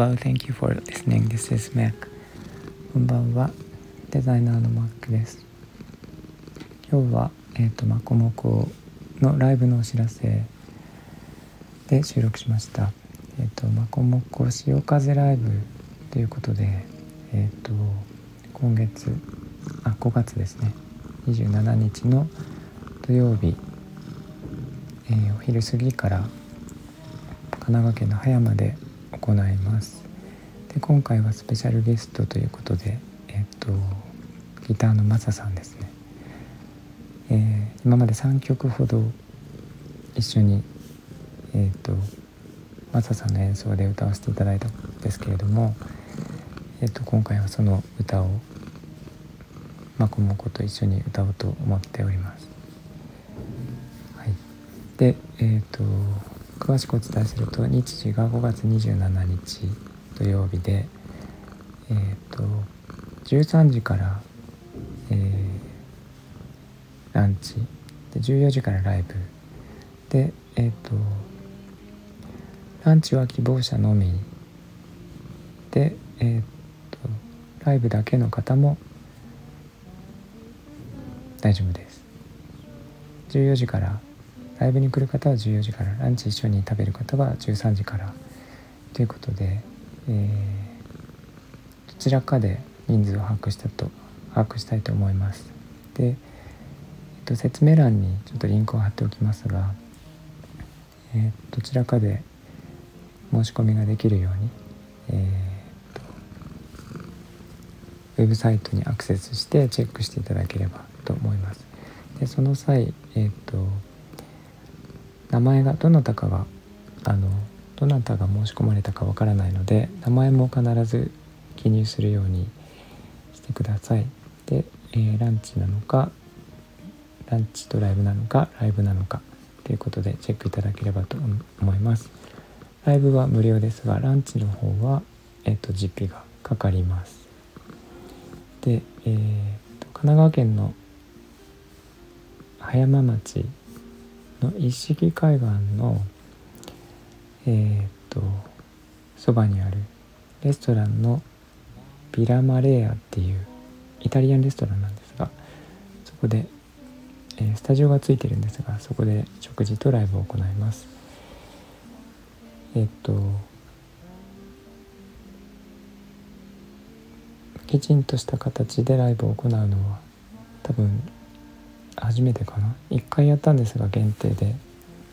Hello, thank you for listening. This is Mac. こんばんは。デザイナーの Mac です。今日は、えっ、ー、と、まこもこのライブのお知らせで収録しました。えっ、ー、と、まこもこ潮風ライブということで、えっ、ー、と、今月、あ、5月ですね。27日の土曜日、えー、お昼過ぎから神奈川県の葉山で行います。で今回はスペシャルゲストということでえっ、とギターのマサさんですね、えー、今まで3曲ほど一緒にえっ、とマサさんの演奏で歌わせていただいたんですけれども、えー、と今回はその歌をまこもこと一緒に歌おうと思っております。はい、でえっ、と詳しくお伝えすると日時が5月27日土曜日でえっ、ー、と13時から、えー、ランチ。で14時からライブ。でえっ、ー、とランチは希望者のみ。でえっ、とライブだけの方も大丈夫です。14時からライブに来る方は14時からランチ一緒に食べる方は13時からということで、えー、どちらかで人数を把握したと把握したいと思います。で、えっと、説明欄にちょっとリンクを貼っておきますが、えー、どちらかで申し込みができるように、えー、ウェブサイトにアクセスしてチェックしていただければと思います。でその際、えーと名前がどなたかがあのどなたが申し込まれたかわからないので名前も必ず記入するようにしてください。で、えー、ランチなのかランチとライブなのかライブなのかということでチェックいただければと思います。ライブは無料ですがランチの方は、えーと、実費がかかります。で、えーと神奈川県の葉山町の一色海岸のえっ、とそばにあるレストランのビラマレーアっていうイタリアンレストランなんですがそこで、えー、スタジオがついてるんですがそこで食事とライブを行います。えっ、ときちんとした形でライブを行うのは多分初めてかな？1回やったんですが限定で。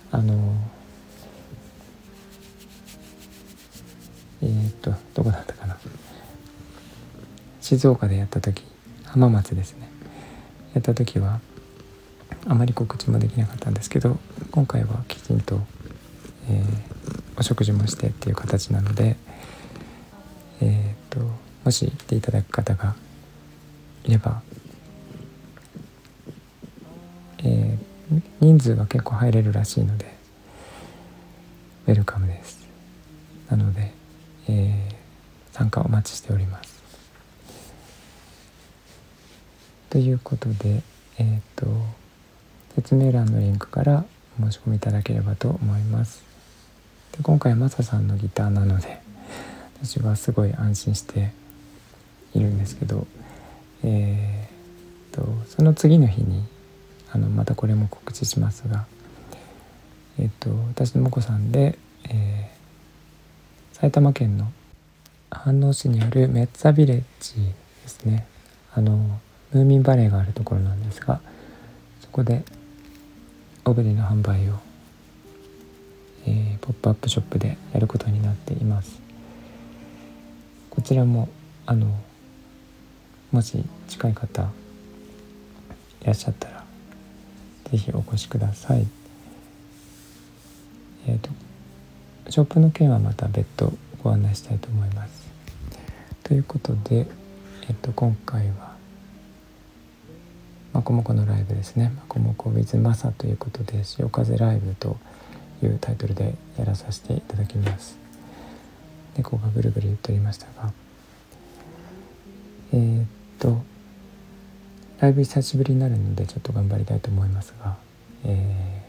あのえー、っとどこだったかな？静岡でやった時浜松ですね。やった時はあまり告知もできなかったんですけど今回はきちんと、えー、お食事もしてっていう形なのでえー、っともし来ていただく方がいれば人数が結構入れるらしいのでウェルカムです。なので、えー、参加お待ちしております。ということでえっ、と説明欄のリンクから申し込みいただければと思います。で今回マサさんのギターなので私はすごい安心しているんですけどえーとその次の日にあのまたこれも告知しますが、えっと、私の婿さんで、えー、埼玉県の飯能市にあるメッツァビレッジですね。あのムーミンバレーがあるところなんですがそこでオブジェの販売を、えー、ポップアップショップでやることになっています。こちらもあのもし近い方いらっしゃったらぜひお越しください。えっ、ー、とショップの件はまた別途ご案内したいと思います。ということで、えっ、ー、と今回はまこもこのライブですね「まこもこ with マサ」ということで「潮風ライブ」というタイトルでやらさせていただきます。猫がぐるぐる言っておりましたがえー、っとライブ久しぶりになるのでちょっと頑張りたいと思いますが、え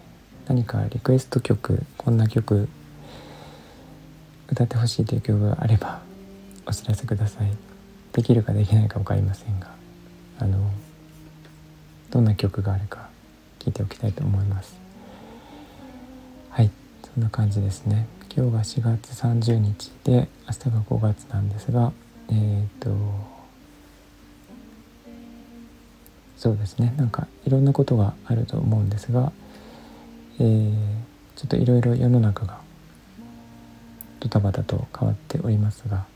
ー、何かリクエスト曲こんな曲歌ってほしいという曲があればお知らせください。できるかできないか分かりませんがあのどんな曲があるか聞いておきたいと思います。はいそんな感じですね。今日が4月30日で明日が5月なんですがえっ、ー、とそうですねなんかいろんなことがあると思うんですが、えー、ちょっといろいろ世の中がドタバタと変わっておりますが、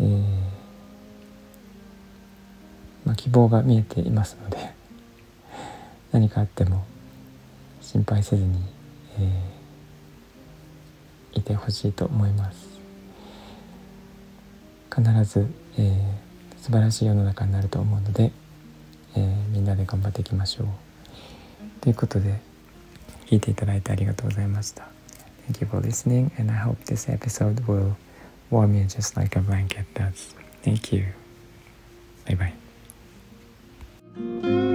えー、まあ、希望が見えていますので 何かあっても心配せずに、えー、いてほしいと思います。必ず、えー、素晴らしい世の中になると思うので、えー、みんなで頑張っていきましょう。ということで聞いていただいてありがとうございました。Thank you for listening, and I hope this episode will warm you just like a blanket does. Thank you. Bye bye.